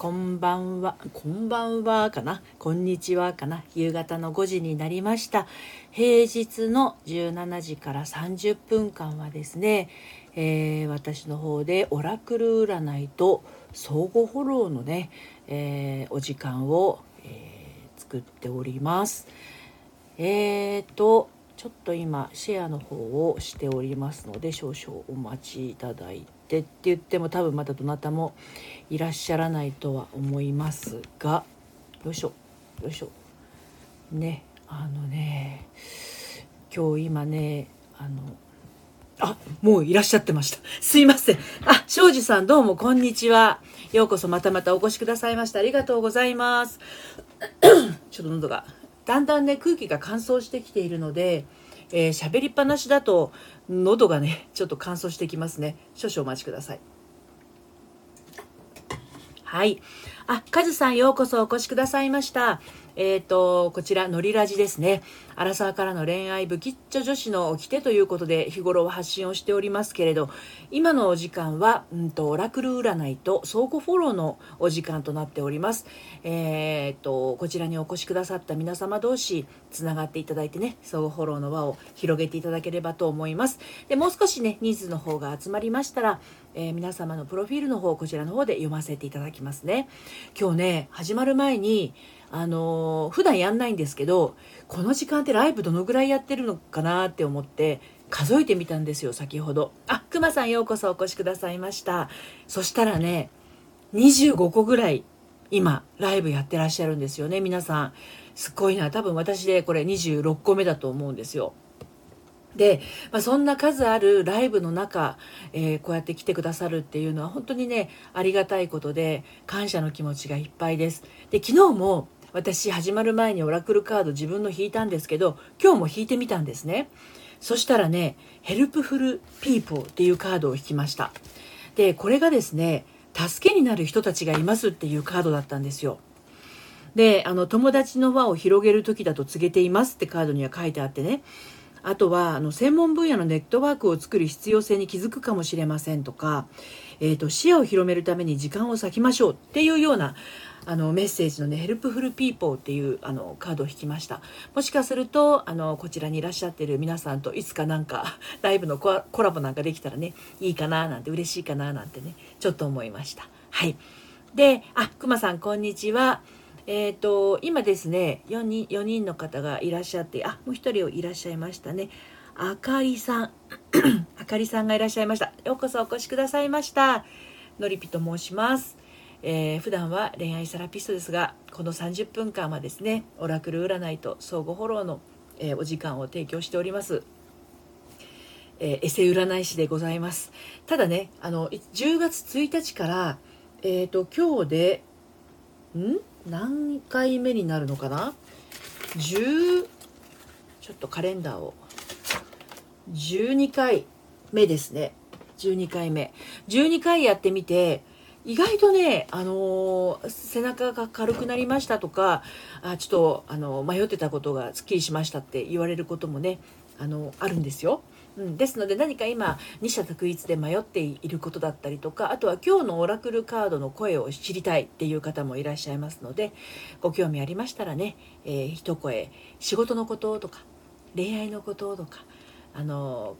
こんばんは、こんばんはかな、こんにちはかな、夕方の5時になりました。平日の17時から30分間はですね、えー、私の方でオラクル占いと相互フォローのね、えー、お時間を、えー、作っております。えーと、ちょっと今シェアの方をしておりますので少々お待ちいただいてって言っても多分まだどなたもいらっしゃらないとは思いますがよいしょよいしょねあのね今日今ねあのあ、もういらっしゃってました。すいません。あ、庄司さんどうもこんにちは。ようこそまたまたお越しくださいました。ありがとうございます。ちょっと喉が、だんだんね、空気が乾燥してきているので、えー、喋りっぱなしだと喉がね、ちょっと乾燥してきますね。少々お待ちください。はい。あ、カズさんようこそお越しくださいました。えっ、ー、と、こちら、ノリラジですね。アラサーからの恋愛不吉祥女子の掟ということで、日頃は発信をしておりますけれど、今のお時間は、うんと、オラクル占いと相互フォローのお時間となっております。えっ、ー、と、こちらにお越しくださった皆様同士、つながっていただいてね、相互フォローの輪を広げていただければと思います。で、もう少しね、人数の方が集まりましたら、えー、皆様のプロフィールの方、こちらの方で読ませていただきますね。今日ね、始まる前に、あのー、普段やんないんですけどこの時間ってライブどのぐらいやってるのかなって思って数えてみたんですよ先ほど。あくまさんようこそお越しくださいました。そしたらね25個ぐらい今ライブやってらっしゃるんですよね皆さん。すごいな。多分私でこれ26個目だと思うんですよ。で、まあ、そんな数あるライブの中、えー、こうやって来てくださるっていうのは本当にねありがたいことで感謝の気持ちがいっぱいです。で昨日も私始まる前にオラクルカード自分の引いたんですけど今日も引いてみたんですね。そしたらね Helpful People っていうカードを引きました。でこれがですね助けになる人たちがいますっていうカードだったんですよ。であの友達の輪を広げる時だと告げていますってカードには書いてあってね。あとはあの専門分野のネットワークを作る必要性に気づくかもしれませんとか、えーと、視野を広めるために時間を割きましょうっていうようなあのメッセージのね「ヘルプフルピーポー」っていうあのカードを引きましたもしかするとあのこちらにいらっしゃってる皆さんといつかなんかライブのコラボなんかできたらねいいかななんて嬉しいかななんてねちょっと思いましたはいであくまさんこんにちはえっ、ー、と、今ですね4人、4人の方がいらっしゃって、あ、もう1人いらっしゃいましたね。あかりさん。あかりさんがいらっしゃいました。ようこそお越しくださいました。のりぴと申します。えー、普段は恋愛セラピストですが、この30分間はですね、オラクル占いと相互フォローの、えー、お時間を提供しております。えー、エセ占い師でございます。ただね、あの、10月1日から、えっ、と、今日で、ん？何回目になるのかな？10ちょっとカレンダーを。12回目ですね。12回目。12回やってみて意外とね、あのー、背中が軽くなりましたとかあちょっと、あの迷ってたことがすっきりしましたって言われることもね、あのあるんですよ。うん、ですので何か今二者択一で迷っていることだったりとかあとは今日のオラクルカードの声を知りたいっていう方もいらっしゃいますのでご興味ありましたらね、えー、一声仕事のこととか恋愛のこととかあの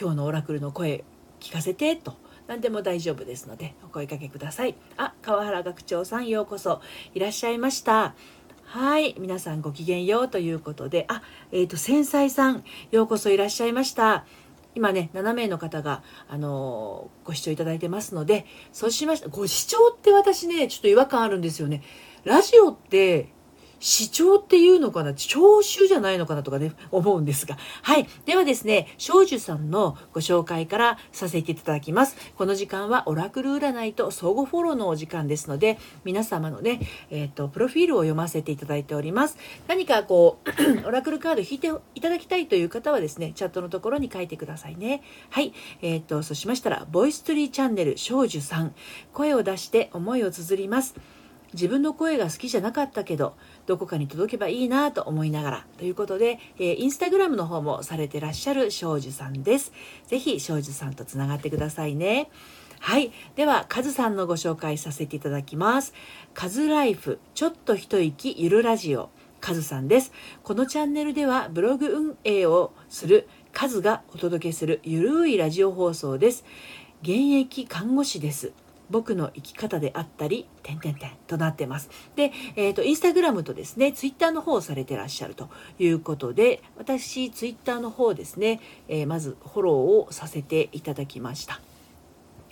今日のオラクルの声聞かせてと何でも大丈夫ですのでお声かけくださいあ川原学長さんようこそいらっしゃいましたはい。皆さんごきげんようということで、あ、えっ、ー、と、繊細さん、ようこそいらっしゃいました。今ね、7名の方が、あのー、ご視聴いただいてますので、そうしました。ご視聴って私ね、ちょっと違和感あるんですよね。ラジオって、視聴っていうのかな聴衆じゃないのかなとかね、思うんですが。はい。ではですね、少女さんのご紹介からさせていただきます。この時間はオラクル占いと相互フォローのお時間ですので、皆様のね、えっ、ー、と、プロフィールを読ませていただいております。何かこう、オラクルカード引いていただきたいという方はですね、チャットのところに書いてくださいね。はい。えっ、ー、と、そうしましたら、ボイストリーチャンネル少女さん、声を出して思いを綴ります。自分の声が好きじゃなかったけどどこかに届けばいいなと思いながらということで、えー、インスタグラムの方もされてらっしゃる庄司さんです。ぜひ庄司さんとつながってくださいね。はい。では、カズさんのご紹介させていただきます。カズライフ、ちょっと一息ゆるラジオ。カズさんです。このチャンネルではブログ運営をするカズがお届けするゆるいラジオ放送です。現役看護師です。僕の生き方であったり、点々点となってます。で、えっ、ー、と、インスタグラムとですね、ツイッターの方をされてらっしゃるということで、私、ツイッターの方ですね、えー、まずフォローをさせていただきました。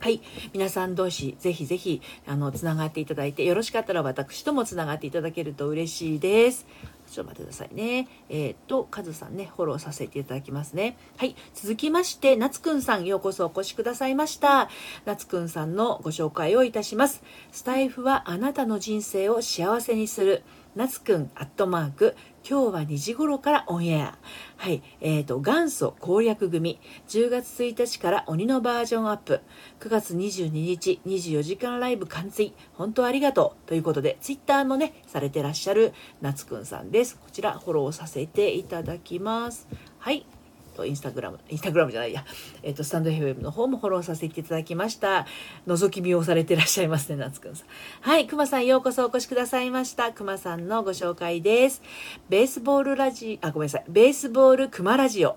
はい。皆さん同士、ぜひぜひ、あの、つながっていただいて、よろしかったら私ともつながっていただけると嬉しいです。ちょっと待ってくださいね。えっ、ー、と、カズさんね、フォローさせていただきますね。はい。続きまして、夏くんさん、ようこそお越しくださいました。夏くんさんのご紹介をいたします。スタイフはあなたの人生を幸せにする。夏くん、アットマーク、今日は2時頃からオンエア。はい。えっ、ー、と、元祖攻略組。10月1日から鬼のバージョンアップ。9月22日、24時間ライブ完遂。本当ありがとう。ということで、ツイッターもね、されてらっしゃる夏くんさんです。こちら、フォローさせていただきます。はい。と、インスタグラム、インスタグラムじゃないや、えっ、と、スタンド FM の方もフォローさせていただきました。覗き見をされてらっしゃいますね、夏くんさん。はい、くまさんようこそお越しくださいました。くまさんのご紹介です。ベースボールラジ、あ、ごめんなさい。ベースボールくまラジオ。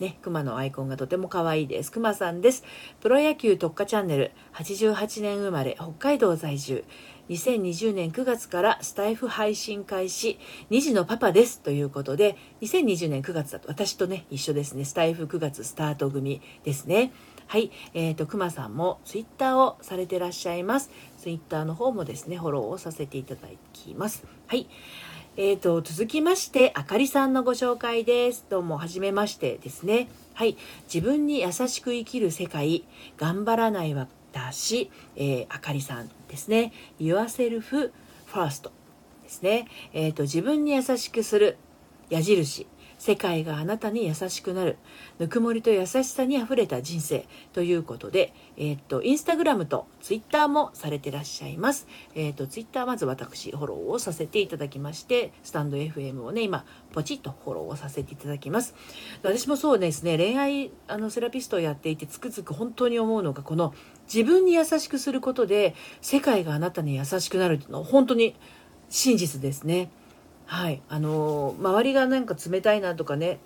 ね、熊のアイコンがとても可愛いです。熊さんです。プロ野球特化チャンネル、88年生まれ、北海道在住。2020年9月からスタイフ配信開始、2児のパパですということで、2020年9月だと、私とね、一緒ですね、スタイフ9月スタート組ですね。はい、えっ、ー、と、くまさんもツイッターをされてらっしゃいます。ツイッターの方もですね、フォローをさせていただきます。はい。えーと、続きまして、あかりさんのご紹介です。どうも、はじめましてですね。はい。自分に優しく生きる世界、頑張らないはし、えー、あかりさんですね。Yourself First ですね。え、ー、と、自分に優しくする矢印。世界があなたに優しくなる。ぬくもりと優しさにあふれた人生ということで、えっ、と、インスタグラムとツイッターもされてらっしゃいます。えっ、と、ツイッターまず私フォローをさせていただきまして、スタンド FM をね、今、ポチッとフォローをさせていただきます。私もそうですね、恋愛あのセラピストをやっていてつくづく本当に思うのが、この自分に優しくすることで、世界があなたに優しくなるっていうのは本当に真実ですね。はい、あの周りがなんか冷たいなとかね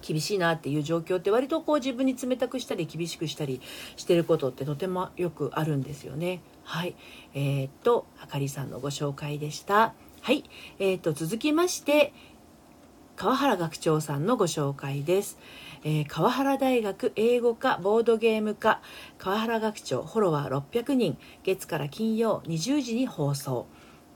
厳しいなっていう状況って割とこう自分に冷たくしたり厳しくしたりしてることってとてもよくあるんですよね。はい、えー、っとあかりさんのご紹介でした。はい、えー、っと続きまして川原学長さんのご紹介です。えー、川原大学英語科ボードゲーム科川原学長フォロワー600人月から金曜20時に放送。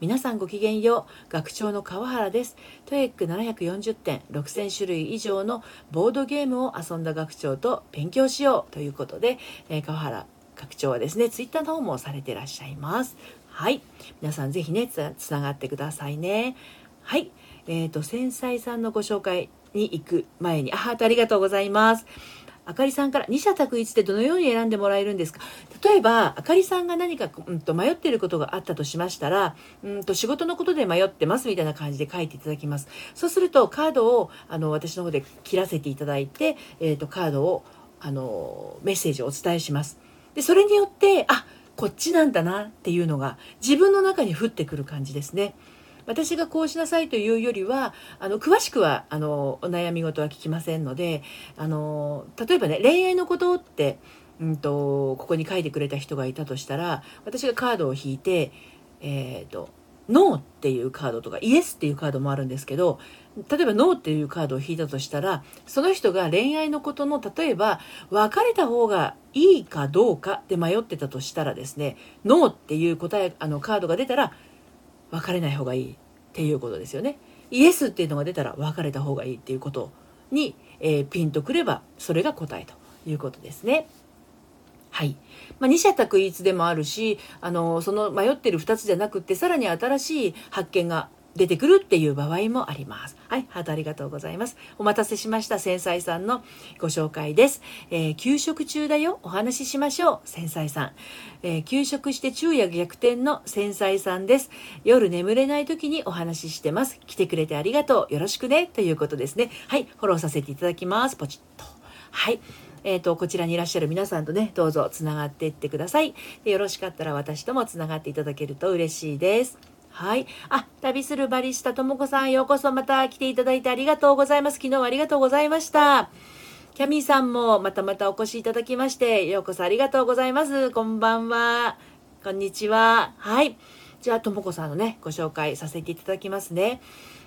皆さんごきげんよう。学長の川原です。トエック740点、6000種類以上のボードゲームを遊んだ学長と勉強しようということで、えー、川原学長はですね、ツイッターの方もされていらっしゃいます。はい。皆さんぜひね、つつながってくださいね。はい。えっ、ー、と、繊細さんのご紹介に行く前に、あ、ハートありがとうございます。あかりさんから二者択一ってどのように選んでもらえるんですか？例えば、あかりさんが何か、うんと、迷っていることがあったとしましたら、うんと、仕事のことで迷ってますみたいな感じで書いていただきます。そうすると、カードを、あの、私の方で切らせていただいて、えっ、ー、と、カードを、あの、メッセージをお伝えします。で、それによって、あ、こっちなんだなっていうのが自分の中に降ってくる感じですね。私がこうしなさいというよりはあの詳しくはあのお悩み事は聞きませんのであの例えばね恋愛のことって、うんと、ここに書いてくれた人がいたとしたら私がカードを引いてえっ、ー、とノーっていうカードとかイエスっていうカードもあるんですけど例えばノーっていうカードを引いたとしたらその人が恋愛のことの例えば別れた方がいいかどうかで迷ってたとしたらですねノーっていう答えあのカードが出たら別れない方がいいっていうことですよね。イエスっていうのが出たら別れた方がいいっていうことに、えー、ピンとくればそれが答えということですね。はい。まあ、二者択一でもあるし、あの、その迷ってる2つじゃなくって、さらに新しい発見が出てくるっていう場合もあります。はい、ハートありがとうございます。お待たせしました。繊細さんのご紹介です。えー、休息中だよ。お話ししましょう。繊細さん。えー、休息して昼夜逆転の繊細さんです。夜眠れない時にお話ししてます。来てくれてありがとう。よろしくね。ということですね。はい、フォローさせていただきます。ポチッと。はい。えっ、ー、と、こちらにいらっしゃる皆さんとね、どうぞつながっていってください。でよろしかったら私ともつながっていただけると嬉しいです。はい。あ、旅するバリスタともこさん、ようこそまた来ていただいてありがとうございます。昨日はありがとうございました。キャミーさんもまたまたお越しいただきまして、ようこそありがとうございます。こんばんは。こんにちは。はい。じゃあ、ともこさんのね、ご紹介させていただきますね。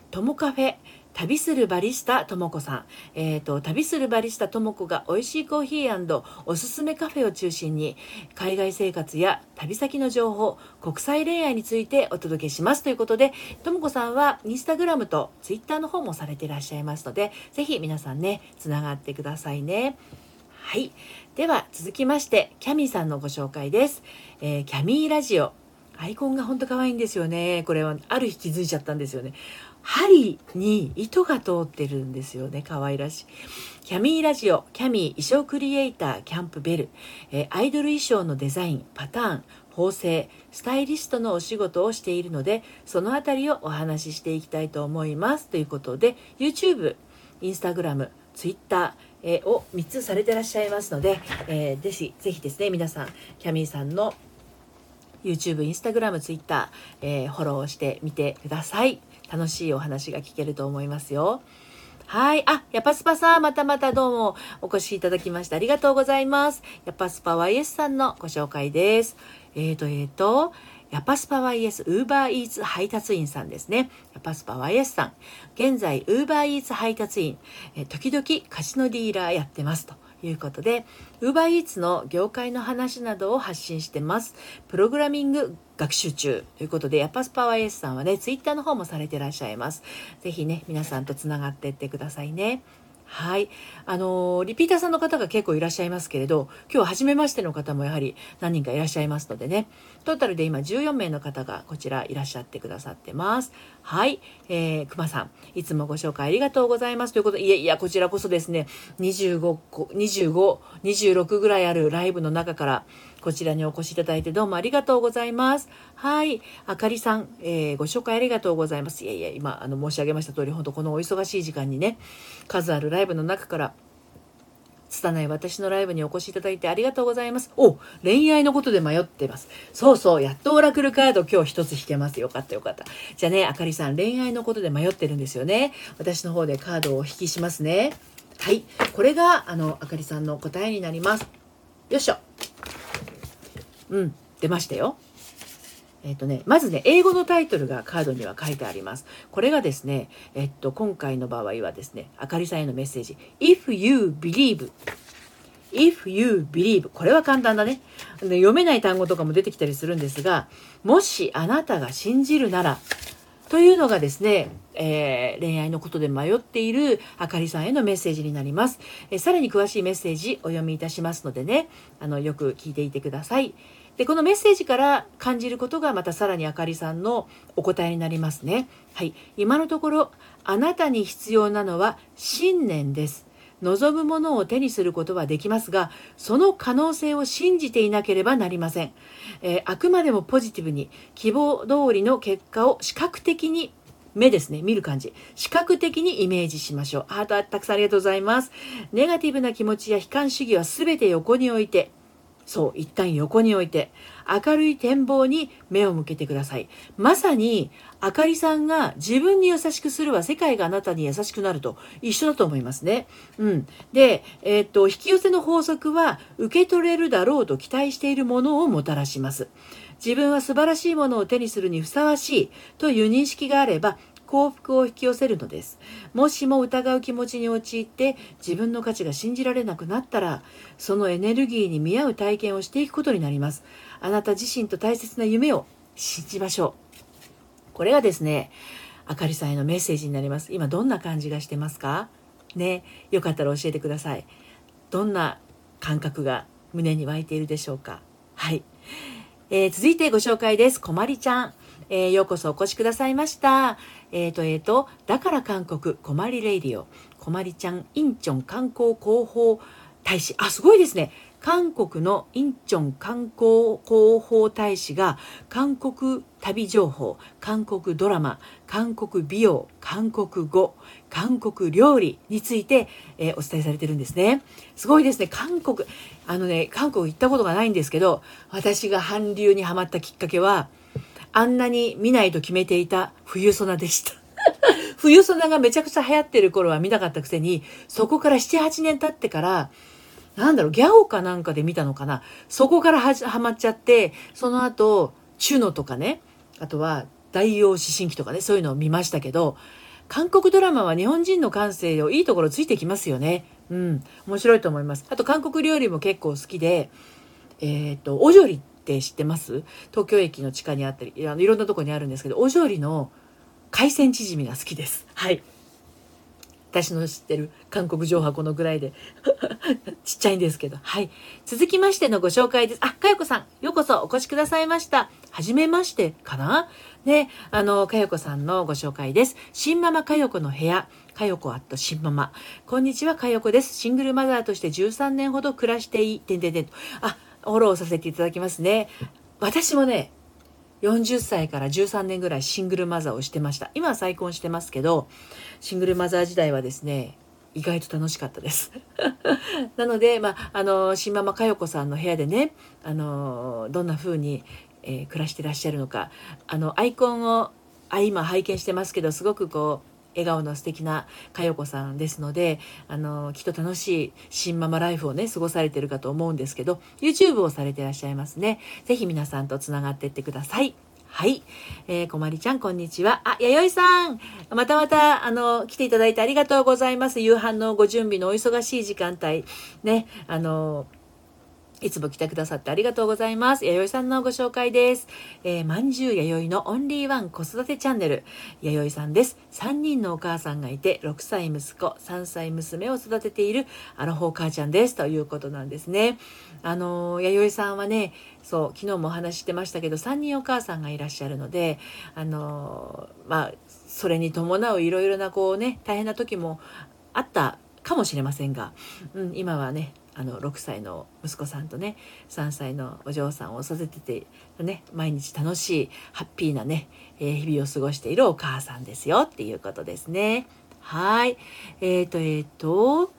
ともカフェ。旅するバリスタともこさん。え、ー、と、旅するバリスタともこが美味しいコーヒーおすすめカフェを中心に、海外生活や旅先の情報、国際恋愛についてお届けしますということで、ともこさんはインスタグラムとツイッターの方もされていらっしゃいますので、ぜひ皆さんね、つながってくださいね。はい。では、続きまして、キャミーさんのご紹介です。えー、キャミーラジオ。アイコンがほんと可愛いんですよね。これはある日気づいちゃったんですよね。針に糸が通ってるんですよね。可愛らしい。キャミーラジオ、キャミー衣装クリエイター、キャンプベル、え、アイドル衣装のデザイン、パターン、縫製、スタイリストのお仕事をしているので、そのあたりをお話ししていきたいと思います。ということで、YouTube、Instagram、Twitter、えー、を3つされてらっしゃいますので、えー、ぜひ、ぜひですね、皆さん、キャミーさんの YouTube、Instagram、Twitter、えー、フォローしてみてください。楽しいお話が聞けると思いますよ。はい。あ、ヤパスパさん、またまたどうもお越しいただきましてありがとうございます。ヤパスパ YS さんのご紹介です。えーと、えーと、ヤパスパ YS ウーバーイーツ配達員さんですね。ヤパスパ YS さん。現在、ウーバーイーツ配達員、え時々カジノディーラーやってますと。いうことで、UberEats の業界の話などを発信してます。プログラミング学習中ということで、ヤッパスパワーエースさんはね、Twitter の方もされてらっしゃいます。ぜひね、皆さんとつながってってくださいね。はい。あのー、リピーターさんの方が結構いらっしゃいますけれど、今日初めましての方もやはり何人かいらっしゃいますのでね、トータルで今14名の方がこちらいらっしゃってくださってます。はい。えー、熊さん、いつもご紹介ありがとうございます。ということで、いやいや、こちらこそですね、25個、25、26ぐらいあるライブの中から、こちらにお越しいただいてどうもありがとうございます。はい。あかりさん、えー、ご紹介ありがとうございます。いやいや、今、あの、申し上げました通り、本当このお忙しい時間にね、数あるライブの中から、拙い私のライブにお越しいただいてありがとうございます。お恋愛のことで迷ってます。そうそう、やっとオラクルカード今日一つ引けます。よかったよかった。じゃあね、あかりさん、恋愛のことで迷ってるんですよね。私の方でカードをお引きしますね。はい。これが、あの、あかりさんの答えになります。よいしょ。うん、出ましたよ。えっ、とね、まずね、英語のタイトルがカードには書いてあります。これがですね、えっと、今回の場合はですね、あかりさんへのメッセージ。If you believe If you believe これは簡単だね。読めない単語とかも出てきたりするんですが、もしあなたが信じるなら、というのがですね、えー、恋愛のことで迷っているあかりさんへのメッセージになります。えー、さらに詳しいメッセージお読みいたしますのでね、あの、よく聞いていてください。でこのメッセージから感じることがまたさらにあかりさんのお答えになりますね。はい、今のところあなたに必要なのは信念です。望むものを手にすることはできますが、その可能性を信じていなければなりません。えー、あくまでもポジティブに希望通りの結果を視覚的に目ですね。見る感じ。視覚的にイメージしましょう。ハートたくさんありがとうございます。ネガティブな気持ちや悲観主義は全て横に置いて、そう一旦横に置いて明るい展望に目を向けてくださいまさにあかりさんが自分に優しくするは世界があなたに優しくなると一緒だと思いますね。うん。で、えー、っと、引き寄せの法則は受け取れるだろうと期待しているものをもたらします。自分は素晴らしいものを手にするにふさわしいという認識があれば幸福を引き寄せるのです。もしも疑う気持ちに陥って自分の価値が信じられなくなったら、そのエネルギーに見合う体験をしていくことになります。あなた自身と大切な夢を信じましょう。これがですね、あかりさんへのメッセージになります。今どんな感じがしてますか？ね、よかったら教えてください。どんな感覚が胸に湧いているでしょうか？はい。えー、続いてご紹介です。こまりちゃん。えー、ようこそお越しくださいました。えっ、ー、と、えっ、ー、と、だから韓国、こまりレイディオ、こまりちゃん、インチョン観光広報大使。あ、すごいですね。韓国のインチョン観光広報大使が韓国旅情報韓国ドラマ韓国美容韓国語韓国料理について、えー、お伝えされてるんですねすごいですね韓国あのね韓国行ったことがないんですけど私が韓流にはまったきっかけはあんなに見ないと決めていた冬ソナでした 冬ソナがめちゃくちゃ流行ってる頃は見なかったくせにそこから78年経ってからなんだろう、ギャオかなんかで見たのかな。そこからははまっちゃって、その後、チュノとかね、あとは大王思春期とかね、そういうのを見ましたけど、韓国ドラマは日本人の感性をいいところついてきますよね。うん。面白いと思います。あと韓国料理も結構好きで、えっ、ー、と、お料理って知ってます？東京駅の地下にあったり、あのいろんなとこにあるんですけど、お料理の海鮮チヂミが好きです。はい。私の知ってる韓国情報このぐらいで ちっちゃいんですけど。はい。続きましてのご紹介です。あ、かよこさん、ようこそお越しくださいました。はじめましてかな？ね、あの、かよこさんのご紹介です。新ママかよこの部屋。かよこアット新ママ。こんにちは、かよこです。シングルマザーとして13年ほど暮らしてい、てんてんてんと。あ、フォローさせていただきますね。私もね、40歳から13年ぐらいシングルマザーをしてました。今は再婚してますけど、シングルマザー時代はですね、意外と楽しかったです。なので、まあ、あの、新ママ佳代子さんの部屋でね、あの、どんな風に、えー、暮らしてらっしゃるのか、あの、アイコンを、あ、今拝見してますけど、すごくこう、笑顔の素敵な佳代子さんですのであのきっと楽しい新ママライフをね過ごされてるかと思うんですけど YouTube をされてらっしゃいますね是非皆さんとつながっていってくださいはい。えー、こまりちゃん、こんにちは。あ、弥生さん。またまた、あの、来ていただいてありがとうございます。夕飯のご準備のお忙しい時間帯。ね、あの、いつも来てくださってありがとうございます。弥生さんのご紹介です。えー、まんじゅう弥生のオンリーワン子育てチャンネル。弥生さんです。3人のお母さんがいて、6歳息子、3歳娘を育てているアラフォー母ちゃんです。ということなんですね。あのー、弥生さんはね、そう、昨日もお話ししてましたけど、3人お母さんがいらっしゃるので、あのー、まあ、それに伴ういろいろなこうね、大変な時もあったかもしれませんが、うん、今はねあの6歳の息子さんとね3歳のお嬢さんを育ててね毎日楽しいハッピーなね、えー、日々を過ごしているお母さんですよっていうことですね。はいえーとえーと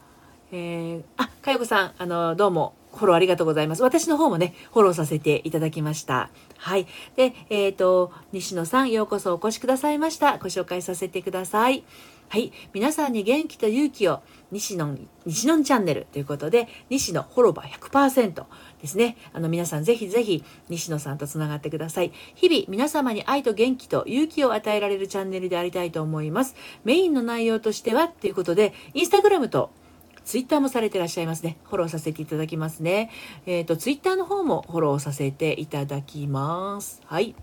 えー、あかよこさんあのどうもフォローありがとうございます。私の方もね、フォローさせていただきました。はい。で、えっ、ー、と、西野さん、ようこそお越しくださいました。ご紹介させてください。はい。皆さんに元気と勇気を、西野、西野チャンネルということで、西野ホロバ100%ですね。あの、皆さんぜひぜひ、西野さんとつながってください。日々、皆様に愛と元気と勇気を与えられるチャンネルでありたいと思います。メインの内容としては、ということで、インスタグラムとツイッターもされてらっしゃいますね。フォローさせていただきますね。えっ、ー、と、ツイッターの方もフォローさせていただきます。はい。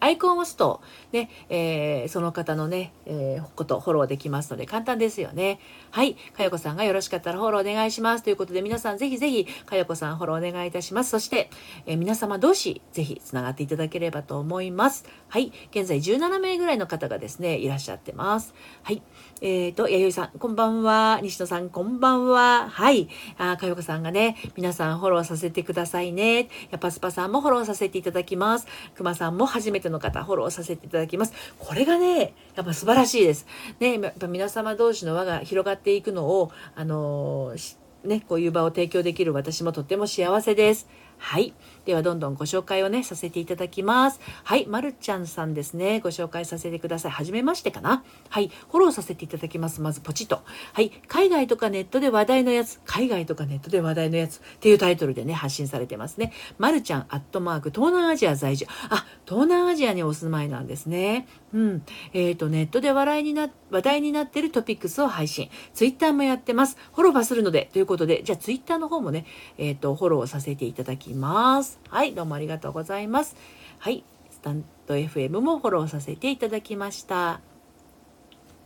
アイコンを押すと、ね、えー、その方のね、えー、ことフォローできますので簡単ですよね。はい。かよこさんがよろしかったらフォローお願いします。ということで皆さんぜひぜひかよこさんフォローお願いいたします。そして、えー、皆様同士ぜひつながっていただければと思います。はい。現在17名ぐらいの方がですね、いらっしゃってます。はい。えっ、ー、と、弥生さん、こんばんは。西野さん、こんばんは。はい。あ、かよこさんがね、皆さんフォローさせてくださいね。やぱスパさんもフォローさせていただきます。くまさんも初めての方、フォローさせていただきます。これがね、やっぱ素晴らしいです。ね、やっぱ皆様同士の輪が広がっていくのを、あのー、ね、こういう場を提供できる私もとっても幸せです。はい。では、どんどんご紹介をね、させていただきます。はい。まるちゃんさんですね。ご紹介させてください。はじめましてかな。はい。フォローさせていただきます。まず、ポチッと。はい。海外とかネットで話題のやつ。海外とかネットで話題のやつ。っていうタイトルでね、発信されてますね。まるちゃん、アットマーク、東南アジア在住。あ、東南アジアにお住まいなんですね。うん。えっ、ー、と、ネットで笑いにな、話題になってるトピックスを配信。ツイッターもやってます。フォローはするので、ということで、じゃあツイッターの方もね、えっ、ー、と、フォローさせていただきます。はい、どうもありがとうございます。はい、スタンド FM もフォローさせていただきました。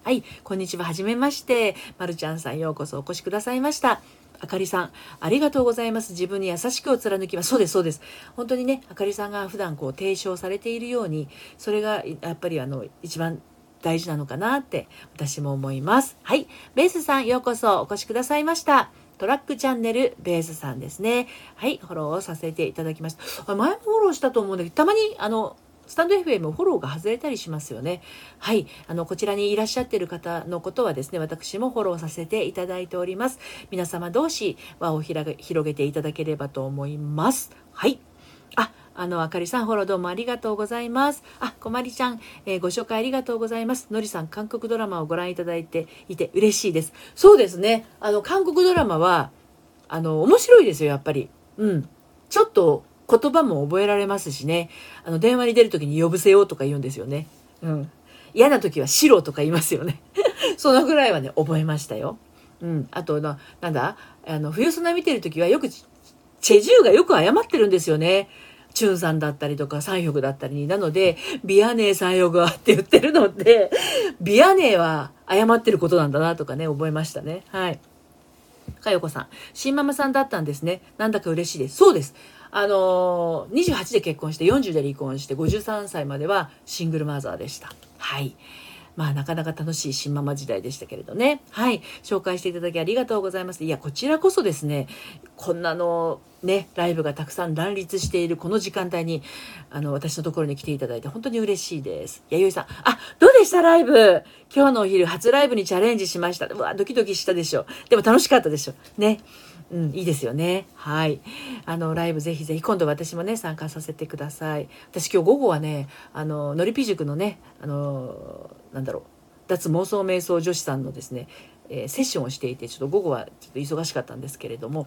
はい、こんにちは。はじめまして。まるちゃんさん、ようこそお越しくださいました。あかりさん、ありがとうございます。自分に優しくを貫きます。そうです、そうです。本当にね、あかりさんが普段こう提唱されているように、それがやっぱりあの、一番大事なのかなって私も思います。はい。ベースさん、ようこそお越しくださいました。トラックチャンネルベースさんですね。はい、フォローをさせていただきました。前もフォローしたと思うんだけど、たまに、あの、スタンド FM フォローが外れたりしますよね。はい。あの、こちらにいらっしゃってる方のことはですね、私もフォローさせていただいております。皆様同士輪を広げていただければと思います。はい。あ、あの、あかりさん、フォローどうもありがとうございます。あ、こまりちゃん、えー、ご紹介ありがとうございます。のりさん、韓国ドラマをご覧いただいていて嬉しいです。そうですね。あの、韓国ドラマは、あの、面白いですよ、やっぱり。うん。ちょっと言葉も覚えられますしね。あの、電話に出る時に呼ぶせよとか言うんですよね。うん。嫌な時は白とか言いますよね。そのぐらいはね、覚えましたよ。うん。あとな、なんだ？あの、冬砂見てる時はよく、チェジューがよく謝ってるんですよね。チュンさんだったりとか三翼だったり。なので、ビアネー三翼はって言ってるので、ビアネーは謝ってることなんだなとかね、覚えましたね。はい。かよこさん、新ママさんだったんですね。なんだか嬉しいです。そうです。あのー、28で結婚して40で離婚して53歳まではシングルマザーでした。はい。まあなかなか楽しい新ママ時代でしたけれどね。はい。紹介していただきありがとうございます。いや、こちらこそですね、こんなのね、ライブがたくさん乱立しているこの時間帯に、あの、私のところに来ていただいて本当に嬉しいです。弥生さん、あ、どうでした？ライブ今日のお昼初ライブにチャレンジしました。うわ、ドキドキしたでしょ。でも楽しかったでしょ。ね。うん、いいですよね。はい。あの、ライブぜひぜひ、今度私もね、参加させてください。私今日午後はね、あの、のりぴ塾のね、あの、なんだろう、脱妄想瞑想女子さんのですね、えー、セッションをしていて、ちょっと午後はちょっと忙しかったんですけれども、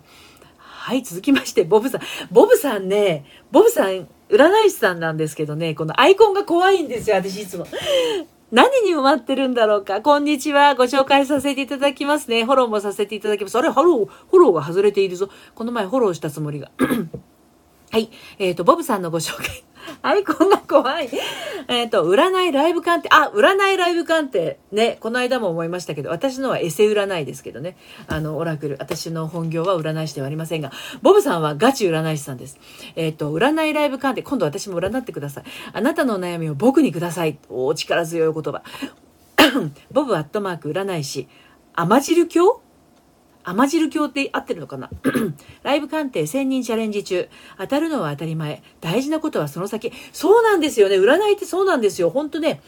はい、続きまして、ボブさん。ボブさんね、ボブさん、占い師さんなんですけどね、このアイコンが怖いんですよ、私いつも。何に埋まってるんだろうか？こんにちは。ご紹介させていただきますね。フォローもさせていただきます。あれ、ハロー、フォローが外れているぞ。この前フォローしたつもりが。はい。えっ、ー、と、ボブさんのご紹介。アイコンが怖い。えっ、と、占いライブ鑑定。あ、占いライブ鑑定。ね、この間も思いましたけど、私のはエセ占いですけどね。あの、オラクル。私の本業は占い師ではありませんが、ボブさんはガチ占い師さんです。えっ、ー、と、占いライブ鑑定。今度私も占ってください。あなたの悩みを僕にください。お力強い言葉。ボブアットマーク占い師。甘汁教甘汁教って合ってるのかな？ライブ鑑定1000人チャレンジ中。当たるのは当たり前。大事なことはその先。そうなんですよね。占いってそうなんですよ。本当ね。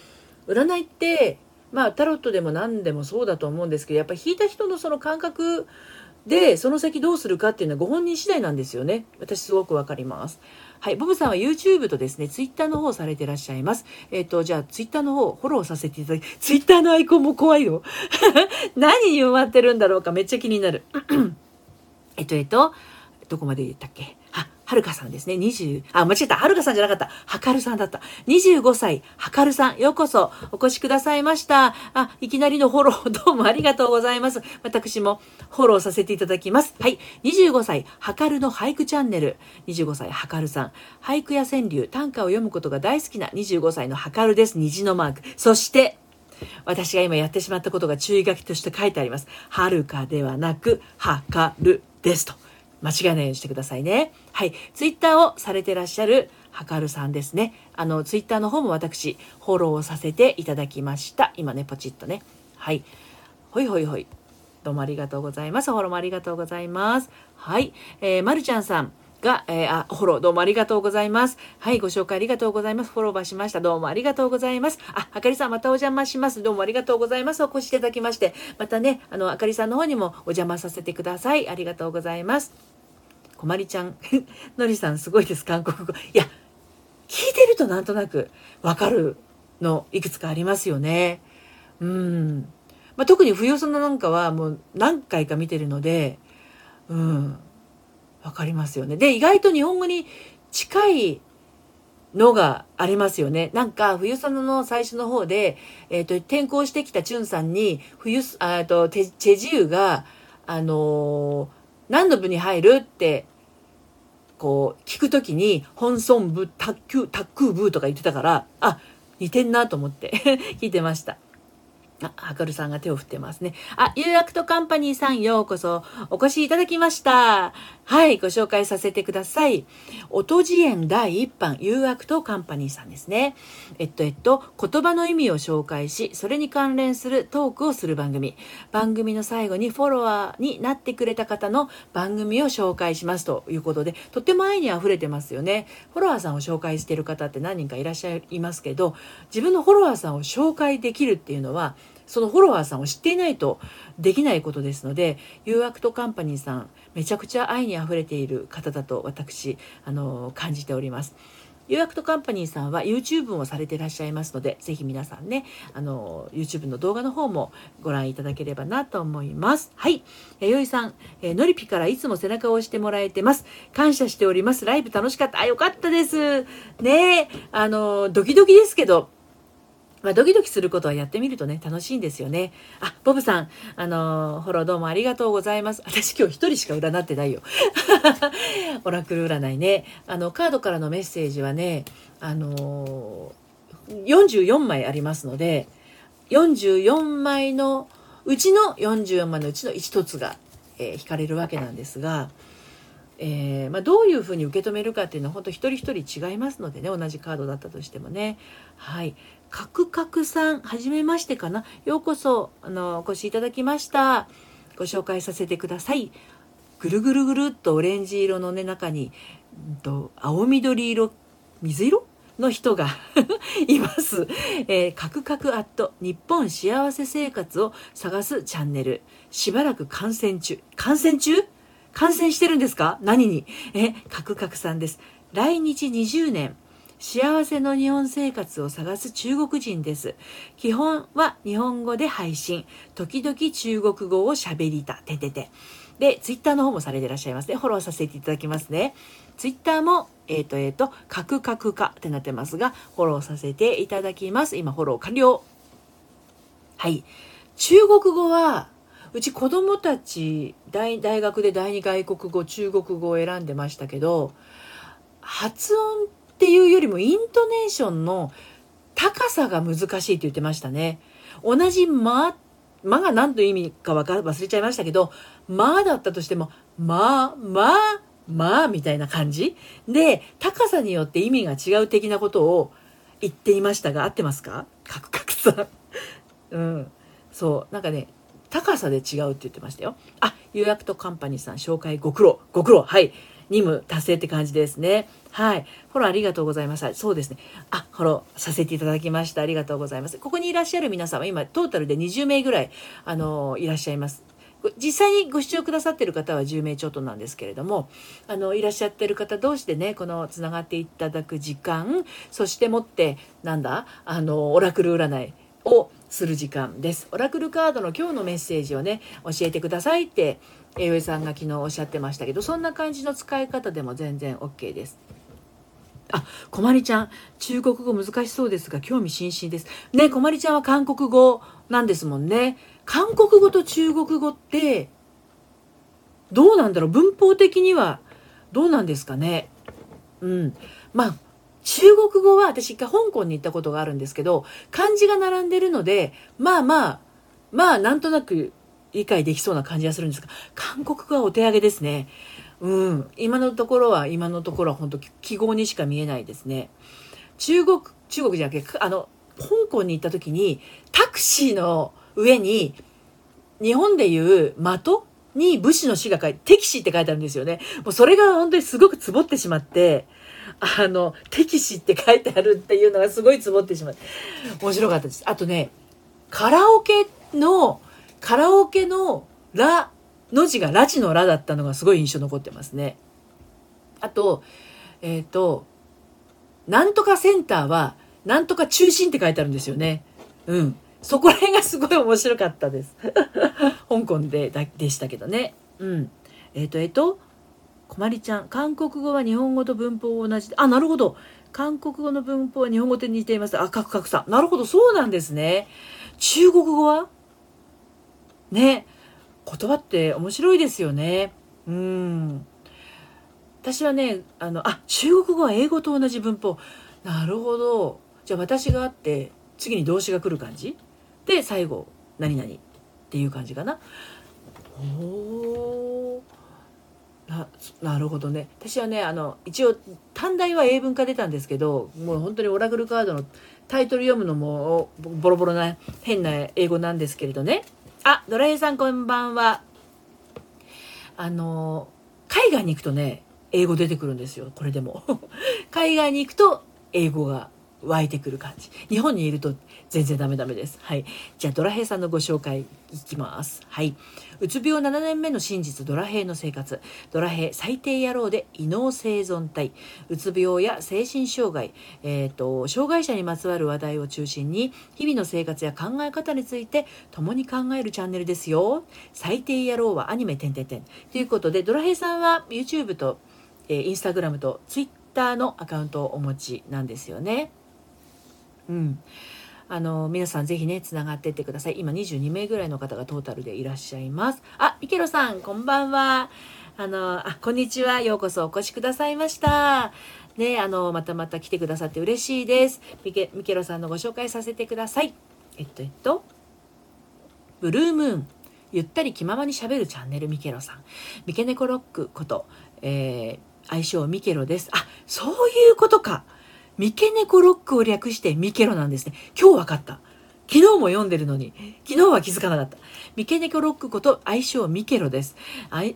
占いって、まあタロットでも何でもそうだと思うんですけど、やっぱり引いた人のその感覚で、その先どうするかっていうのはご本人次第なんですよね。私すごくわかります。はい。ボブさんは YouTube とですね、Twitter の方をされてらっしゃいます。えっ、ー、と、じゃあ Twitter の方フォローさせていただき、Twitter のアイコンも怖いよ。何に埋まってるんだろうかめっちゃ気になる。えっと、えっと、どこまで言ったっけ？はるかさんですね。20、あ、間違えた。はるかさんじゃなかった。はかるさんだった。25歳、はかるさん、ようこそお越しくださいました。あ、いきなりのフォロー、どうもありがとうございます。私もフォローさせていただきます。はい。25歳、はかるの俳句チャンネル。25歳、はかるさん。俳句や川柳、短歌を読むことが大好きな25歳のはかるです。虹のマーク。そして、私が今やってしまったことが注意書きとして書いてあります。はるかではなく、はかるですと。間違いないようにしてくださいね。はい。ツイッターをされてらっしゃるはかるさんですね。あの、ツイッターの方も私、フォローさせていただきました。今ね、ポチッとね。はい。ほいほいほい。どうもありがとうございます。フォローもありがとうございます。はい。えー、まるちゃんさん。が、えー、あ、フォローどうもありがとうございます。はい、ご紹介ありがとうございます。フォローバーしました。どうもありがとうございます。あ、あかりさんまたお邪魔します。どうもありがとうございます。お越しいただきまして、またね、あの、あかりさんの方にもお邪魔させてください。ありがとうございます。こまりちゃん のりさんすごいです韓国語いや聞いてるとなんとなくわかるのいくつかありますよねうん、まあ、特に冬ソナなんかはもう何回か見てるのでうんわかりますよねで意外と日本語に近いのがありますよね。なんか、冬ソナの最初の方で、えっ、ー、と、転校してきたチュンさんに、冬、あと、チェジュが、あのー何の部に入るってこう聞くときに本村部卓球卓空部とか言ってたからあ似てんなと思って 聞いてましたあ、はかるさんが手を振ってますね。あ、ユーアクトカンパニーさんようこそお越しいただきました。はい、ご紹介させてください。音次元第1版、ユーアクトカンパニーさんですね。えっと、えっと、言葉の意味を紹介し、それに関連するトークをする番組。番組の最後にフォロワーになってくれた方の番組を紹介しますということで、とても愛に溢れてますよね。フォロワーさんを紹介している方って何人かいらっしゃいますけど、自分のフォロワーさんを紹介できるっていうのは、そのフォロワーさんを知っていないとできないことですので、ユーアクトカンパニーさん、めちゃくちゃ愛にあふれている方だと私、あの、感じております。ユーアクトカンパニーさんは YouTube をされていらっしゃいますので、ぜひ皆さんね、あの、YouTube の動画の方もご覧いただければなと思います。はい。えよいさん、えのりぴからいつも背中を押してもらえてます。感謝しております。ライブ楽しかった。あ、よかったです。ねあの、ドキドキですけど、まあ、ドキドキすることはやってみるとね、楽しいんですよね。あ、ボブさん、あのー、フォローどうもありがとうございます。私今日一人しか占ってないよ。オラクル占いね。あの、カードからのメッセージはね、あのー、44枚ありますので、44枚のうちの44枚のうちの1つが、えー、引かれるわけなんですが、えー、まあ、どういうふうに受け止めるかっていうのは本当一人一人違いますのでね同じカードだったとしてもねはいカクカクさん、はじめましてかな？ようこそ、あの、お越しいただきました。ご紹介させてください。ぐるぐるぐるっとオレンジ色のね、中に、んと青緑色、水色？の人が います。えー、カクカクアット日本幸せ生活を探すチャンネル。しばらく感染中。感染中？感染してるんですか？何に？え、カクカクさんです。来日20年。幸せの日本生活を探す中国人です。基本は日本語で配信。時々中国語を喋りた。ててて。で、ツイッターの方もされていらっしゃいますね。フォローさせていただきますね。ツイッターも、えっ、ー、と、えっ、ー、と、カクカクカってなってますが、フォローさせていただきます。今、フォロー完了。はい。中国語は、うち子供たち大、大学で第二外国語、中国語を選んでましたけど、発音っていうよりもイントネーションの高さが難しいって言ってましたね。同じま、まが何という意味か忘れちゃいましたけど、まだったとしても、まあ、まあ、まあ、みたいな感じ？で、高さによって意味が違う的なことを言っていましたが、合ってますか？カクカクさん。うん。そう。なんかね、高さで違うって言ってましたよ。あ、予約とカンパニーさん、紹介ご苦労。ご苦労。はい。任務達成って感じですね。はい。フォローありがとうございます。そうですね。あ、フォローさせていただきました。ありがとうございます。ここにいらっしゃる皆様、今、トータルで20名ぐらい、あの、いらっしゃいます。実際にご視聴くださってる方は10名ちょっとなんですけれども、あの、いらっしゃってる方同士でね、このつながっていただく時間、そしてもって、なんだ、あの、オラクル占いをする時間です。オラクルカードの今日のメッセージをね、教えてくださいって栄養さんが昨日おっしゃってましたけどそんな感じの使い方でも全然 OK です。あ、こまりちゃん、中国語難しそうですが、興味津々です。ね、こまりちゃんは韓国語なんですもんね。韓国語と中国語って、どうなんだろう？文法的にはどうなんですかね？うん。まあ、中国語は私一回香港に行ったことがあるんですけど、漢字が並んでるので、まあまあ、まあなんとなく理解できそうな感じがするんですが、韓国語はお手上げですね。うん。今のところは、今のところは本当記号にしか見えないですね。中国、中国じゃなくて、あの、香港に行った時に、タクシーの上に、日本でいう的に武士の死が書いて、敵士って書いてあるんですよね。もうそれが本当にすごくつぼってしまって、あの、敵士って書いてあるっていうのがすごいつぼってしまって、面白かったです。あとね、カラオケのカラオケのラの字がラチのラだったのがすごい印象残ってますね。あと、えっ、ー、と、なんとかセンターは、なんとか中心って書いてあるんですよね。うん。そこら辺がすごい面白かったです。香港でだでしたけどね。うん。えっ、ー、と、えっ、ー、と、こまりちゃん、韓国語は日本語と文法同じ。あ、なるほど。韓国語の文法は日本語と似ています。あ、カクカクさん。なるほど、そうなんですね。中国語は？ね。言葉って面白いですよね。うん。私はねあのあ中国語は英語と同じ文法。なるほど。じゃあ私があって次に動詞が来る感じ？で最後何々。っていう感じかな。おななるほどね。私はねあの一応短大は英文化出たんですけどもう本当にオラクルカードのタイトル読むのもボロボロな変な英語なんですけれどね。あドラヘイさんこんばんは。あの海外に行くとね英語出てくるんですよ。これでも。海外に行くと英語が湧いてくる感じ日本にいると全然ダメダメです。はい。じゃあ、ドラヘイさんのご紹介いきます。はい。うつ病7年目の真実、ドラヘイの生活。ドラヘイ最低野郎で異能生存体。うつ病や精神障害、えっ、ー、と、障害者にまつわる話題を中心に、日々の生活や考え方について共に考えるチャンネルですよ。最低野郎はアニメ、てんてんてん。ということで、ドラヘイさんは YouTube と、えー、Instagram と Twitter のアカウントをお持ちなんですよね。うん。あの、皆さんぜひね、つながってってください。今22名ぐらいの方がトータルでいらっしゃいます。あ、ミケロさん、こんばんは。あの、あ、こんにちは。ようこそお越しくださいました。ね、あの、またまた来てくださって嬉しいです。ミケ、ミケロさんのご紹介させてください。えっと、えっと、ブルームーン。ゆったり気ままにしゃべるチャンネルミケロさん。ミケネコロックこと、えー、愛称ミケロです。あ、そういうことか。三毛猫ロックを略してミケロなんですね。今日分かった。昨日も読んでるのに、昨日は気づかなかった。三毛猫ロックこと愛称ミケロです。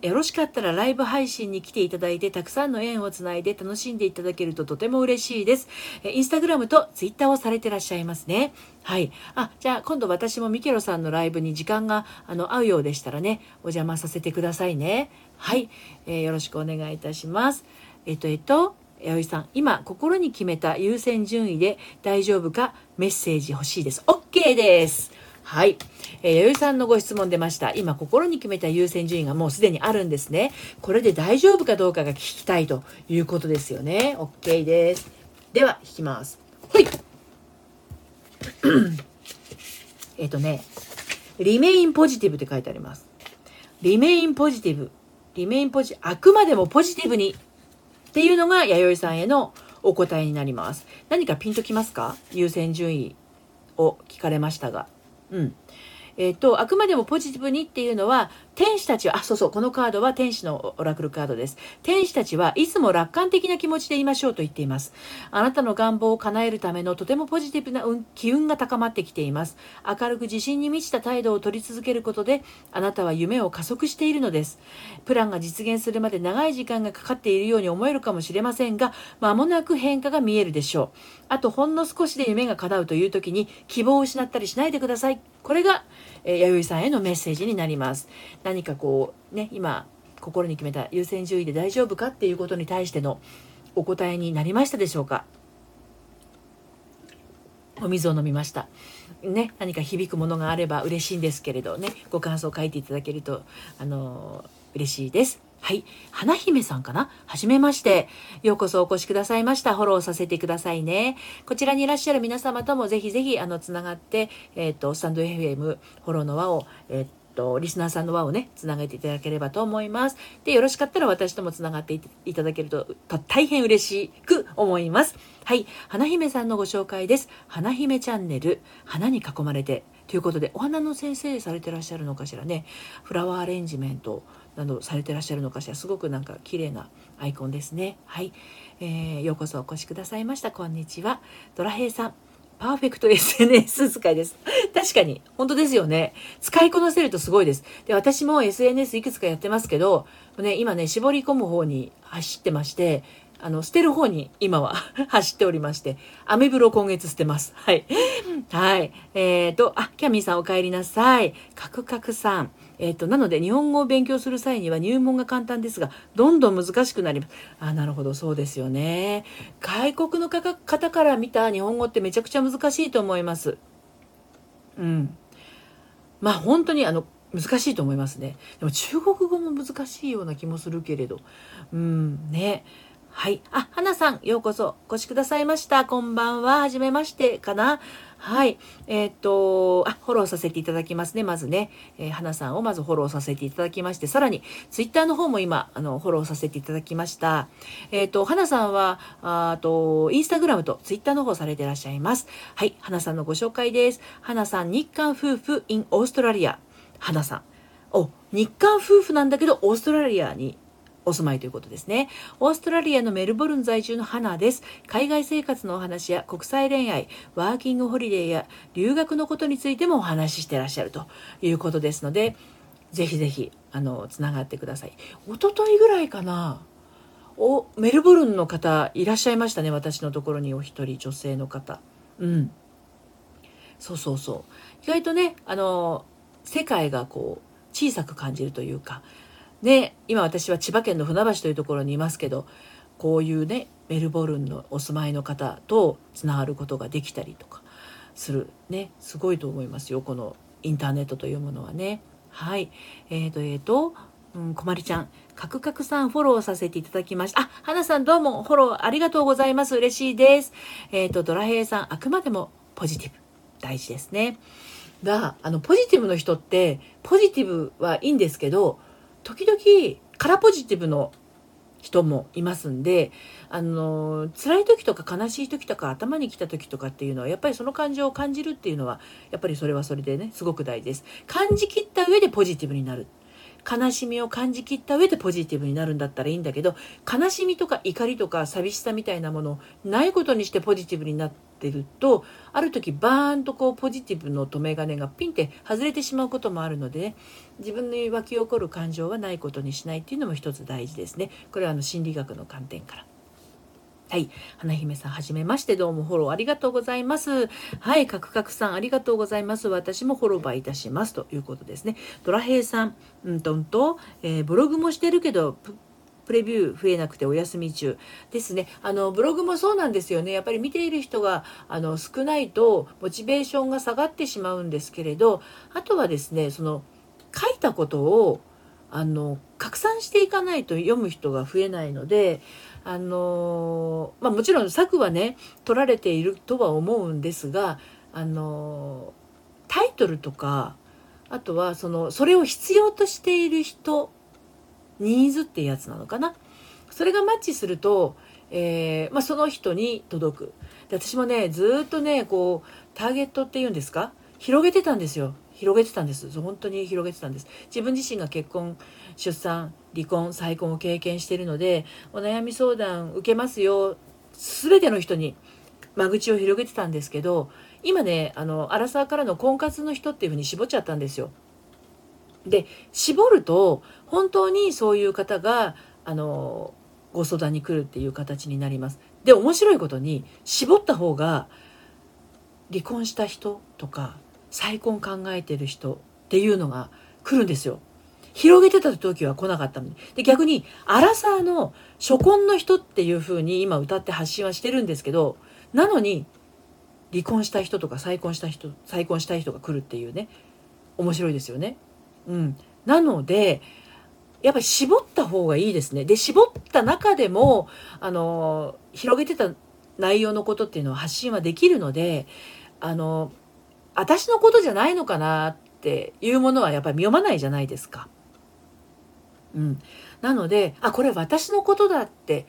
よろしかったらライブ配信に来ていただいて、たくさんの縁をつないで楽しんでいただけるととても嬉しいです。インスタグラムとツイッターをされてらっしゃいますね。はい。あ、じゃあ今度私もミケロさんのライブに時間があの合うようでしたらね、お邪魔させてくださいね。はい。えー、よろしくお願いいたします。えっと、えっと、弥生さん、今、心に決めた優先順位で大丈夫かメッセージ欲しいです。OK です。はい。えー、弥生さんのご質問出ました。今、心に決めた優先順位がもうすでにあるんですね。これで大丈夫かどうかが聞きたいということですよね。OK です。では、引きます。はい。えっとね、リメインポジティブって書いてあります。リメインポジティブ。リメインポジ、あくまでもポジティブにっていうのが弥生さんへのお答えになります。何かピンときますか？優先順位を聞かれましたが。うん。えっ、ー、と、あくまでもポジティブにっていうのは、天使たちは、あ、そうそう、このカードは天使のオラクルカードです。天使たちはいつも楽観的な気持ちでいましょうと言っています。あなたの願望を叶えるためのとてもポジティブな機運が高まってきています。明るく自信に満ちた態度を取り続けることで、あなたは夢を加速しているのです。プランが実現するまで長い時間がかかっているように思えるかもしれませんが、間もなく変化が見えるでしょう。あと、ほんの少しで夢が叶うという時に希望を失ったりしないでください。これが、えー、弥生さんへのメッセージになります。何かこう、ね、今、心に決めた優先順位で大丈夫かっていうことに対してのお答えになりましたでしょうか？お水を飲みました。ね、何か響くものがあれば嬉しいんですけれどね、ご感想を書いていただけると、あのー、嬉しいです。はい。花姫さんかな？はじめまして。ようこそお越しくださいました。フォローさせてくださいね。こちらにいらっしゃる皆様ともぜひぜひ、あの、つながって、えっ、ー、と、スタンド FM フォローの輪を、えっ、ー、と、リスナーさんの輪をね、つなげていただければと思います。で、よろしかったら私ともつながっていただけると大変嬉しく思います。はい。花姫さんのご紹介です。花姫チャンネル、花に囲まれて、ということで、お花の先生されてらっしゃるのかしらね。フラワーアレンジメント、などされてらっしゃるのかしらすごくなんか綺麗なアイコンですねはい、えー、ようこそお越しくださいましたこんにちはドラヘイさんパーフェクト SNS 使いです。確かに、本当ですよね。使いこなせるとすごいです。で、私も SNS いくつかやってますけど、ね、今ね、絞り込む方に走ってまして、あの、捨てる方に今は 走っておりまして、アメブロ今月捨てます。はい。はい。えっ、ー、と、あ、キャミーさんお帰りなさい。カクカクさん。えっ、ー、と、なので日本語を勉強する際には入門が簡単ですが、どんどん難しくなります。あ、なるほど、そうですよね。外国の方から見た日本語ってめちゃくちゃ難しいと思います。うん。まあ本当にあの、難しいと思いますね。でも中国語も難しいような気もするけれど。うん、ね。はい。あ、花さん、ようこそお越しくださいました。こんばんは。はじめましてかな。はい。えー、っと、あ、フォローさせていただきますね。まずね、えー、花さんをまずフォローさせていただきまして、さらに、ツイッターの方も今、あの、フォローさせていただきました。えー、っと、花さんは、あと、インスタグラムとツイッターの方されてらっしゃいます。はい。花さんのご紹介です。花さん、日韓夫婦 in オーストラリア。花さん。お、日韓夫婦なんだけど、オーストラリアにお住まいということですね。オーストラリアのメルボルン在住の花です。海外生活のお話や国際恋愛、ワーキングホリデーや留学のことについてもお話ししてらっしゃるということですので、ぜひぜひ、あの、つながってください。おとといぐらいかな。お、メルボルンの方いらっしゃいましたね。私のところにお一人女性の方。うん。そうそうそう。意外とね、あの、世界がこう、小さく感じるというか、ね、今私は千葉県の船橋というところにいますけどこういうねメルボルンのお住まいの方とつながることができたりとかするねすごいと思いますよこのインターネットというものはね。はいえーとえーとうん、こまりちゃん、かくかくさんフォローさせていただきました。あ、はなさんどうもフォローありがとうございます。嬉しいです。えっ、ー、と、ドラヘイさん、あくまでもポジティブ。大事ですね。が、あの、ポジティブの人って、ポジティブはいいんですけど、時々空ポジティブの人もいますんであの辛い時とか悲しい時とか頭にきた時とかっていうのはやっぱりその感情を感じるっていうのはやっぱりそれはそれでねすごく大事です。感じきった上でポジティブになる。悲しみを感じきった上でポジティブになるんだったらいいんだけど悲しみとか怒りとか寂しさみたいなものをないことにしてポジティブになってるとある時バーンとこうポジティブの留め金がピンって外れてしまうこともあるのでね自分に湧き起こる感情はないことにしないっていうのも一つ大事ですねこれはあの心理学の観点から。はい。花姫さん、はじめまして。どうもフォローありがとうございます。はい。カクカクさん、ありがとうございます。私もフォローバーいたします。ということですね。ドラヘイさん、うんとんと、えー、ブログもしてるけど、プレビュー増えなくてお休み中ですね。あの、ブログもそうなんですよね。やっぱり見ている人が、あの、少ないと、モチベーションが下がってしまうんですけれど、あとはですね、その、書いたことを、あの、拡散していかないと読む人が増えないので、あのまあ、もちろん策はね取られているとは思うんですが、あのタイトルとかあとはそのそれを必要としている人ニーズってやつなのかな。それがマッチすると、えー、まあ、その人に届く。で私もねずっとねこうターゲットっていうんですか？広げてたんですよ。広げてたんです本当に広げてたんです自分自身が結婚出産離婚再婚を経験しているのでお悩み相談受けますよ全ての人に間口を広げてたんですけど今ねあのアラサーからの婚活の人っていうふうに絞っちゃったんですよ。で絞ると本当にそういう方があのご相談に来るっていう形になります。で面白いことに絞った方が離婚した人とか再婚考えてる人っていうのが来るんですよ。広げてた時は来なかったのに。で、逆に、アラサーの初婚の人っていう風に今歌って発信はしてるんですけど、なのに、離婚した人とか再婚した人、再婚したい人が来るっていうね、面白いですよね。うん。なので、やっぱり絞った方がいいですね。で、絞った中でも、あの、広げてた内容のことっていうのは発信はできるので、あの、私のことじゃないのかなっていうものはやっぱり読まないじゃないですか。うん、なのであこれ私のことだって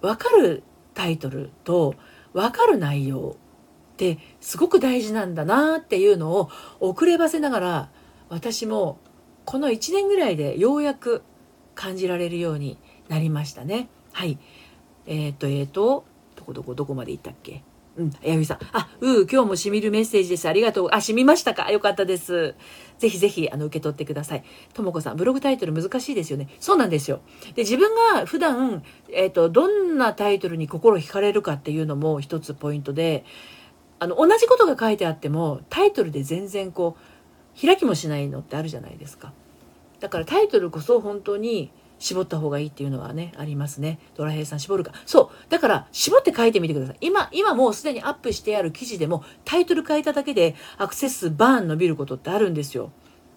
分かるタイトルと分かる内容ってすごく大事なんだなっていうのを遅ればせながら私もこの1年ぐらいでようやく感じられるようになりましたね。はい。えっ、ー、と、えっ、ー、と、どこどこどこまで行ったっけ？うん、やみさん。あ、うー、今日もしみるメッセージです。ありがとう。あ、しみましたかよかったです。ぜひぜひ、あの、受け取ってください。ともこさん、ブログタイトル難しいですよね。そうなんですよ。で、自分が普段、えっ、ー、と、どんなタイトルに心惹かれるかっていうのも一つポイントで、あの、同じことが書いてあっても、タイトルで全然こう、開きもしないのってあるじゃないですか。だからタイトルこそ本当に、絞った方がいいっていうのはね、ありますね。ドラヘイさん絞るか。そう。だから、絞って書いてみてください。今、今もうすでにアップしてある記事でも、タイトル変えただけでアクセスバーン伸びることってあるんですよ。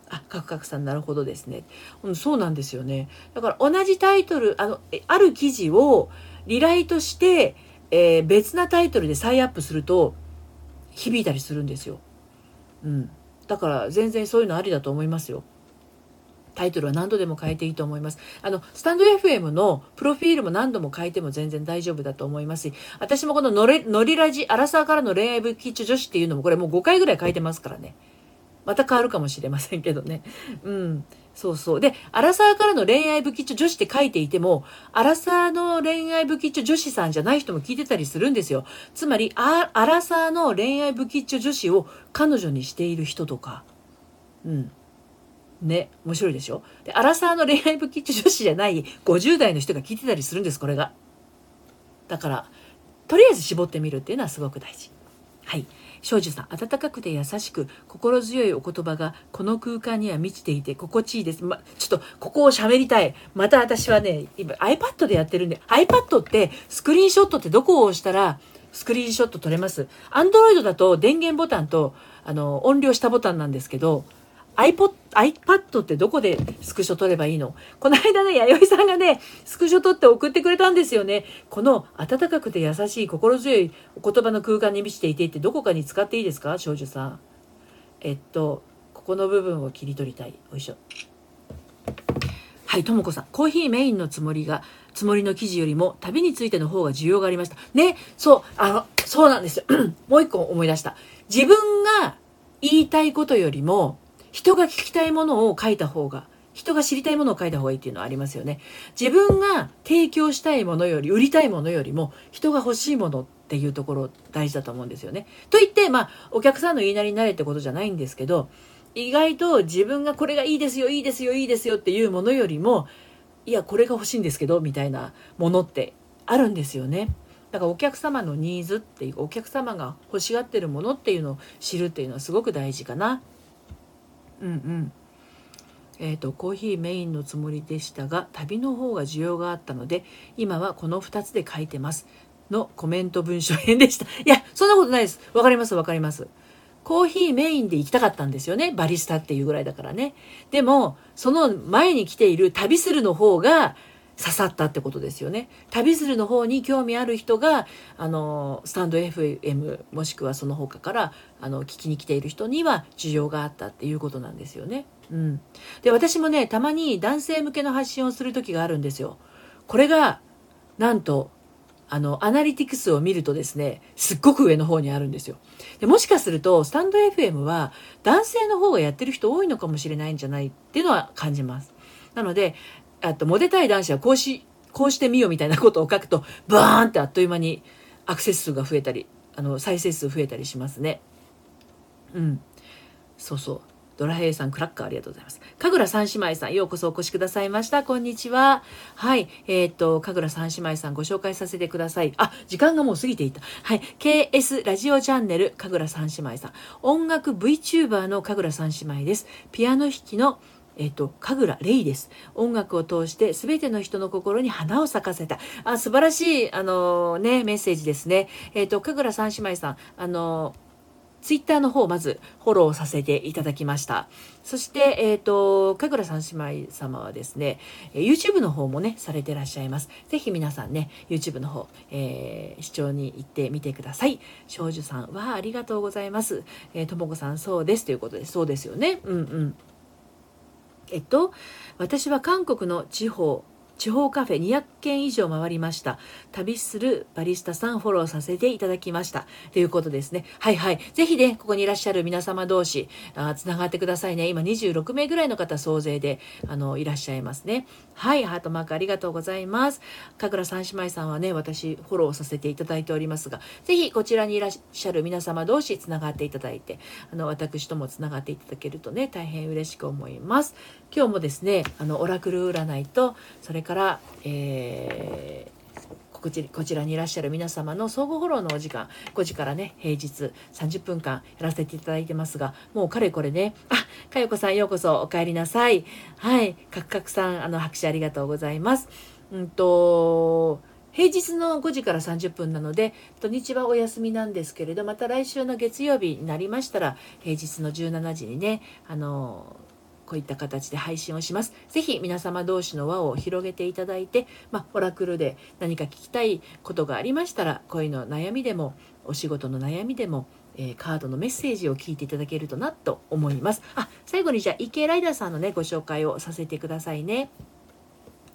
あ、カクカクさんなるほどですね。うん、そうなんですよね。だから同じタイトル、あの、ある記事を、リライとして、えー、別なタイトルで再アップすると響いたりするんですよ。うん。だから全然そういうのありだと思いますよ。タイトルは何度でも変えていいと思います。あの、スタンド FM のプロフィールも何度も変えても全然大丈夫だと思いますし、私もこのノリノリラジ、アラサーからの恋愛武器女子っていうのもこれもう5回ぐらい変えてますからね。また変わるかもしれませんけどね。うん。そうそう。で、アラサーからの恋愛武器女子って書いていても、アラサーの恋愛武器女子さんじゃない人も聞いてたりするんですよ。つまり、アラサーの恋愛武器女子を彼女にしている人とか。うん。ね、面白いでしょ？で、アラサーの恋愛武器女子じゃない50代の人が聞いてたりするんです、これが。だから、とりあえず絞ってみるっていうのはすごく大事。はい。庄司さん、温かくて優しく、心強いお言葉がこの空間には満ちていて心地いいです。ま、ちょっと、ここを喋りたい。また私はね、今 iPad でやってるんで、iPad ってスクリーンショットってどこを押したらスクリーンショット撮れます ?Android だと電源ボタンと、あの、音量したボタンなんですけど、iPod、iPad ってどこでスクショ撮ればいいの？この間ね、弥生さんがね、スクショ撮って送ってくれたんですよね。この温かくて優しい心強いお言葉の空間に満ちていてってどこかに使っていいですか？少女さん。えっと、ここの部分を切り取りたい。よいしょ。はい、ともこさん。コーヒーメインのつもりが、つもりの記事よりも旅についての方が需要がありました。ね、そう、あの、そうなんですよ。もう一個思い出した。自分が言いたいことよりも、人が聞きたいものを書いた方が、人が知りたいものを書いた方がいいっていうのはありますよね。自分が提供したいものより、売りたいものよりも、人が欲しいものっていうところ大事だと思うんですよね。と言って、まあ、お客さんの言いなりになれってことじゃないんですけど、意外と自分がこれがいいですよ、いいですよ、いいですよっていうものよりも、いや、これが欲しいんですけど、みたいなものってあるんですよね。だからお客様のニーズっていうお客様が欲しがってるものっていうのを知るっていうのはすごく大事かなうんうん。えーと、コーヒーメインのつもりでしたが旅の方が需要があったので今はこの2つで書いてます。のコメント文章編でした。いやそんなことないです。わかりますわかります。コーヒーメインで行きたかったんですよね。バリスタっていうぐらいだからね。でもその前に来ている旅するの方が刺さったってことですよね。旅するの方に興味ある人が、あの、スタンド FM もしくはその他からあの聞きに来ている人には需要があったっていうことなんですよね。うん。で、私もね、たまに男性向けの発信をする時があるんですよ。これが、なんと、あの、アナリティクスを見るとですね、すっごく上の方にあるんですよ。でもしかすると、スタンド FM は男性の方がやってる人多いのかもしれないんじゃないっていうのは感じます。なので、あと、モテたい男子はこうし、こうしてみようみたいなことを書くと、バーンってあっという間にアクセス数が増えたり、あの、再生数増えたりしますね。うん。そうそう。ドラヘイさん、クラッカーありがとうございます。神楽三姉妹さん、ようこそお越しくださいました。こんにちは。はい。えー、っと、神楽三姉妹さんご紹介させてください。あ、時間がもう過ぎていた。はい。KS ラジオチャンネル、神楽三姉妹さん。音楽 VTuber の神楽三姉妹です。ピアノ弾きのえっ、と、神楽レイです。音楽を通して全ての人の心に花を咲かせた。あ、素晴らしい、あのね、メッセージですね。えっ、と、神楽三姉妹さん、あのツイッターの方をまずフォローさせていただきました。そして、えっ、ー、と、神楽三姉妹様はですね、YouTube の方もね、されてらっしゃいます。ぜひ皆さんね、YouTube の方、えー、視聴に行ってみてください。少女さんはありがとうございます。え、ともこさんそうですということで、そうですよね。うんうん。えっと、私は韓国の地方地方カフェ200件以上回りました。旅するバリスタさんフォローさせていただきました。ということですね。はいはい。ぜひね、ここにいらっしゃる皆様同士、あつながってくださいね。今26名ぐらいの方総勢で、あの、いらっしゃいますね。はい、ハートマークありがとうございます。神楽三姉妹さんはね、私フォローさせていただいておりますが、ぜひこちらにいらっしゃる皆様同士つながっていただいて、あの、私ともつながっていただけるとね、大変嬉しく思います。今日もですね、あの、オラクル占いと、それから、えー、こちこちらにいらっしゃる皆様の相互フォローのお時間。5時からね平日30分間やらせていただいてますがもうかれこれね。あかよこさんようこそお帰りなさい。はい。かくかくさんあの拍手ありがとうございます。うんと平日の5時から30分なので土日はお休みなんですけれどまた来週の月曜日になりましたら平日の17時にねあのこういった形で配信をします。ぜひ皆様同士の輪を広げていただいて、まあ、オラクルで何か聞きたいことがありましたら、恋の悩みでも、お仕事の悩みでも、えー、カードのメッセージを聞いていただけるとなと思います。あ、最後にじゃあ EK ライダーさんのね、ご紹介をさせてくださいね。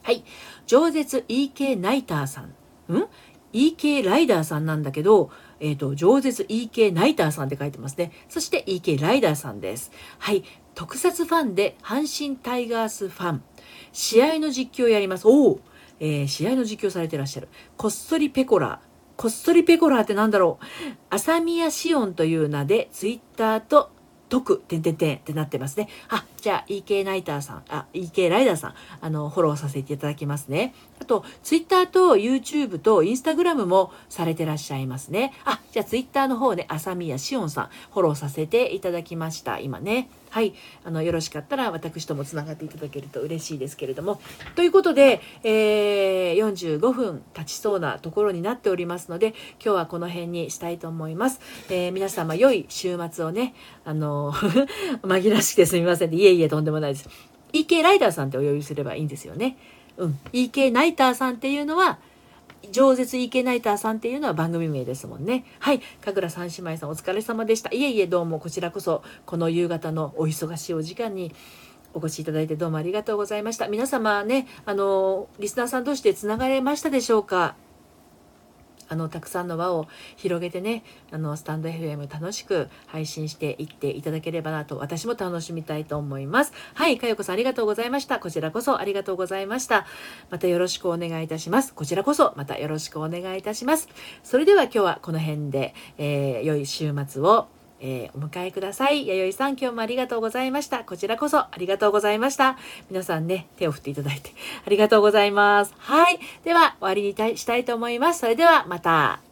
はい。饒舌 EK ナイターさん。ん ?EK ライダーさんなんだけど、えっ、ー、と、饒舌 EK ナイターさんって書いてますね。そして EK ライダーさんです。はい。特撮ファンで阪神タイガースファン。試合の実況をやります。おお、えー、試合の実況されてらっしゃる。こっそりペコラ。こっそりペコラーってなんだろう。浅宮シオンという名でツイッターと解く、てんてんてんってなってますね。あ、じゃあ EK ナイターさん、あ、EK ライダーさん、あの、フォローさせていただきますね。あと、Twitter と YouTube と Instagram もされてらっしゃいますね。あ、じゃあ Twitter の方ね、朝宮しおんさん、フォローさせていただきました。今ね。はい。あの、よろしかったら私ともつながっていただけると嬉しいですけれども。ということで、えー、45分経ちそうなところになっておりますので、今日はこの辺にしたいと思います。えー、皆様良い週末をね、あの、紛らしくてすみませんいえいえ、とんでもないです。EK ライダーさんってお呼びすればいいんですよね。うん。EK ナイターさんっていうのは、饒舌 EK ナイターさんっていうのは番組名ですもんね。はい。神楽三姉妹さんお疲れ様でした。いえいえ、どうもこちらこそ、この夕方のお忙しいお時間に、お越しいただいてどうもありがとうございました。皆様ね、あの、リスナーさん同士でつながれましたでしょうか？あのたくさんの輪を広げてねあのスタンド FM 楽しく配信していっていただければなと私も楽しみたいと思います。はいかよこさんありがとうございました。こちらこそありがとうございました。またよろしくお願いいたします。こちらこそまたよろしくお願いいたします。それでは今日はこの辺で、えー、良い週末をえー、お迎えください。弥生さん、今日もありがとうございました。こちらこそありがとうございました。皆さんね、手を振っていただいてありがとうございます。はい。では、終わりにしたいと思います。それでは、また。